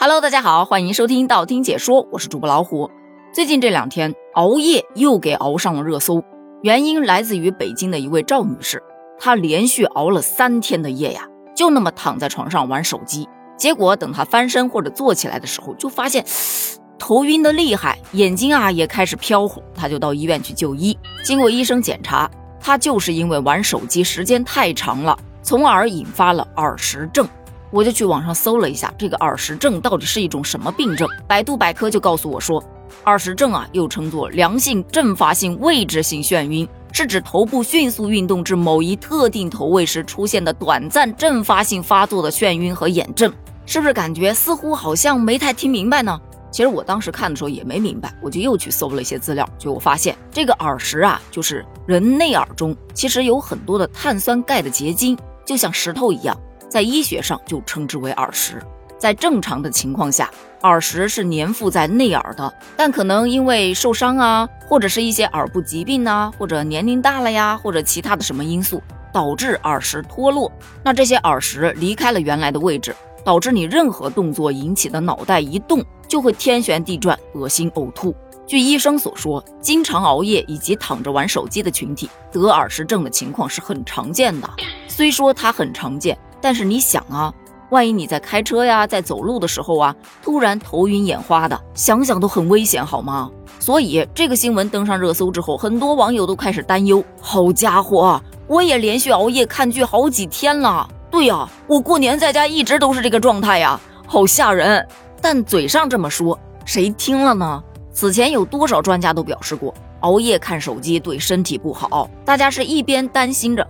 Hello，大家好，欢迎收听道听解说，我是主播老虎。最近这两天熬夜又给熬上了热搜，原因来自于北京的一位赵女士，她连续熬了三天的夜呀，就那么躺在床上玩手机，结果等她翻身或者坐起来的时候，就发现头晕的厉害，眼睛啊也开始飘忽，她就到医院去就医。经过医生检查，她就是因为玩手机时间太长了，从而引发了耳石症。我就去网上搜了一下，这个耳石症到底是一种什么病症？百度百科就告诉我说，耳石症啊，又称作良性阵发性位置性眩晕，是指头部迅速运动至某一特定头位时出现的短暂阵发性发作的眩晕和眼症。是不是感觉似乎好像没太听明白呢？其实我当时看的时候也没明白，我就又去搜了一些资料，结果发现这个耳石啊，就是人内耳中其实有很多的碳酸钙的结晶，就像石头一样。在医学上就称之为耳石，在正常的情况下，耳石是粘附在内耳的，但可能因为受伤啊，或者是一些耳部疾病呐，或者年龄大了呀，或者其他的什么因素，导致耳石脱落。那这些耳石离开了原来的位置，导致你任何动作引起的脑袋一动，就会天旋地转、恶心呕吐。据医生所说，经常熬夜以及躺着玩手机的群体得耳石症的情况是很常见的。虽说它很常见。但是你想啊，万一你在开车呀，在走路的时候啊，突然头晕眼花的，想想都很危险，好吗？所以这个新闻登上热搜之后，很多网友都开始担忧。好家伙，我也连续熬夜看剧好几天了。对呀，我过年在家一直都是这个状态呀，好吓人。但嘴上这么说，谁听了呢？此前有多少专家都表示过，熬夜看手机对身体不好。大家是一边担心着，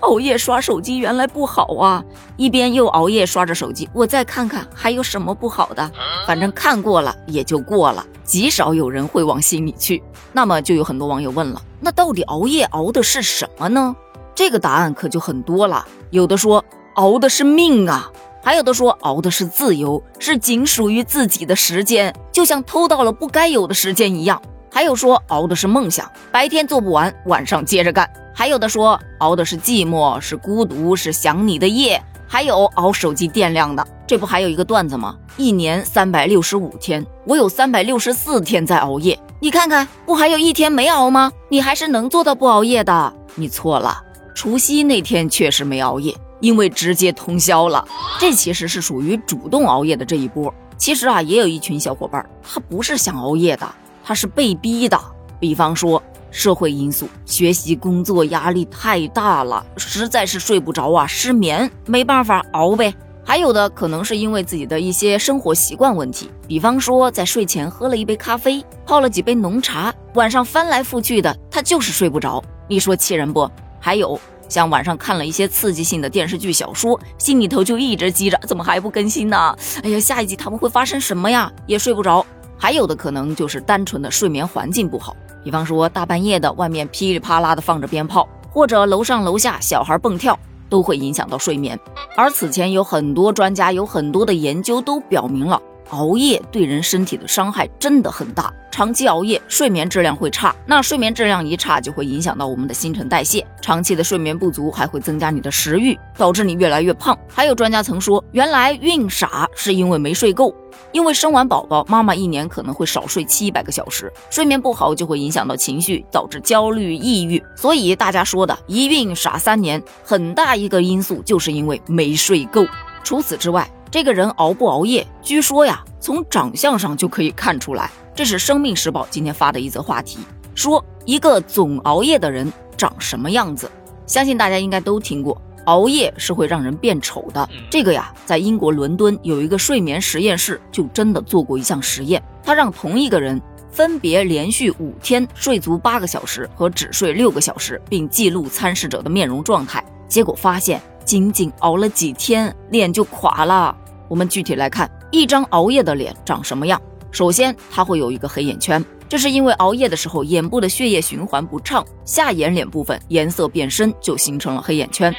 熬夜刷手机原来不好啊！一边又熬夜刷着手机，我再看看还有什么不好的。反正看过了也就过了，极少有人会往心里去。那么就有很多网友问了：那到底熬夜熬的是什么呢？这个答案可就很多了。有的说熬的是命啊，还有的说熬的是自由，是仅属于自己的时间，就像偷到了不该有的时间一样。还有说熬的是梦想，白天做不完，晚上接着干。还有的说熬的是寂寞，是孤独，是想你的夜。还有熬手机电量的，这不还有一个段子吗？一年三百六十五天，我有三百六十四天在熬夜。你看看，不还有一天没熬吗？你还是能做到不熬夜的。你错了，除夕那天确实没熬夜，因为直接通宵了。这其实是属于主动熬夜的这一波。其实啊，也有一群小伙伴，他不是想熬夜的，他是被逼的。比方说。社会因素，学习工作压力太大了，实在是睡不着啊，失眠，没办法熬呗。还有的可能是因为自己的一些生活习惯问题，比方说在睡前喝了一杯咖啡，泡了几杯浓茶，晚上翻来覆去的，他就是睡不着。你说气人不？还有像晚上看了一些刺激性的电视剧、小说，心里头就一直积着，怎么还不更新呢？哎呀，下一集他们会发生什么呀？也睡不着。还有的可能就是单纯的睡眠环境不好。比方说，大半夜的，外面噼里啪啦的放着鞭炮，或者楼上楼下小孩蹦跳，都会影响到睡眠。而此前有很多专家，有很多的研究都表明了，熬夜对人身体的伤害真的很大。长期熬夜，睡眠质量会差。那睡眠质量一差，就会影响到我们的新陈代谢。长期的睡眠不足，还会增加你的食欲，导致你越来越胖。还有专家曾说，原来孕傻是因为没睡够。因为生完宝宝，妈妈一年可能会少睡七百个小时，睡眠不好就会影响到情绪，导致焦虑、抑郁。所以大家说的一孕傻三年，很大一个因素就是因为没睡够。除此之外，这个人熬不熬夜，据说呀，从长相上就可以看出来。这是《生命时报》今天发的一则话题，说一个总熬夜的人长什么样子？相信大家应该都听过，熬夜是会让人变丑的。这个呀，在英国伦敦有一个睡眠实验室，就真的做过一项实验，他让同一个人分别连续五天睡足八个小时和只睡六个小时，并记录参试者的面容状态，结果发现，仅仅熬了几天，脸就垮了。我们具体来看，一张熬夜的脸长什么样？首先，它会有一个黑眼圈，这是因为熬夜的时候眼部的血液循环不畅，下眼睑部分颜色变深，就形成了黑眼圈。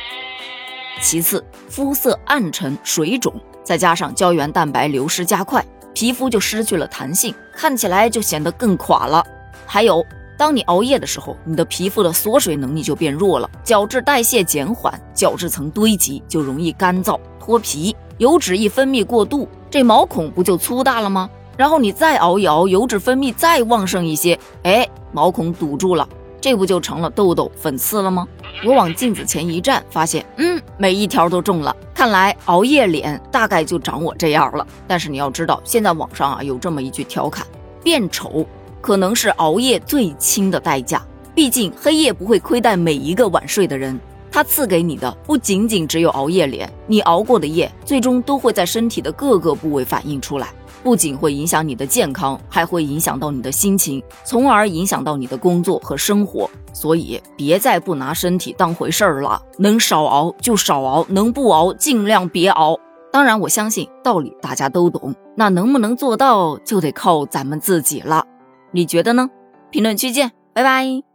其次，肤色暗沉、水肿，再加上胶原蛋白流失加快，皮肤就失去了弹性，看起来就显得更垮了。还有，当你熬夜的时候，你的皮肤的锁水能力就变弱了，角质代谢减缓，角质层堆积就容易干燥脱皮，油脂一分泌过度。这毛孔不就粗大了吗？然后你再熬一熬，油脂分泌再旺盛一些，哎，毛孔堵住了，这不就成了痘痘、粉刺了吗？我往镜子前一站，发现，嗯，每一条都中了。看来熬夜脸大概就长我这样了。但是你要知道，现在网上啊有这么一句调侃：变丑可能是熬夜最轻的代价。毕竟黑夜不会亏待每一个晚睡的人，它赐给你的不仅仅只有熬夜脸，你熬过的夜最终都会在身体的各个部位反映出来，不仅会影响你的健康，还会影响到你的心情，从而影响到你的工作和生活。所以别再不拿身体当回事儿了，能少熬就少熬，能不熬尽量别熬。当然，我相信道理大家都懂，那能不能做到就得靠咱们自己了。你觉得呢？评论区见，拜拜。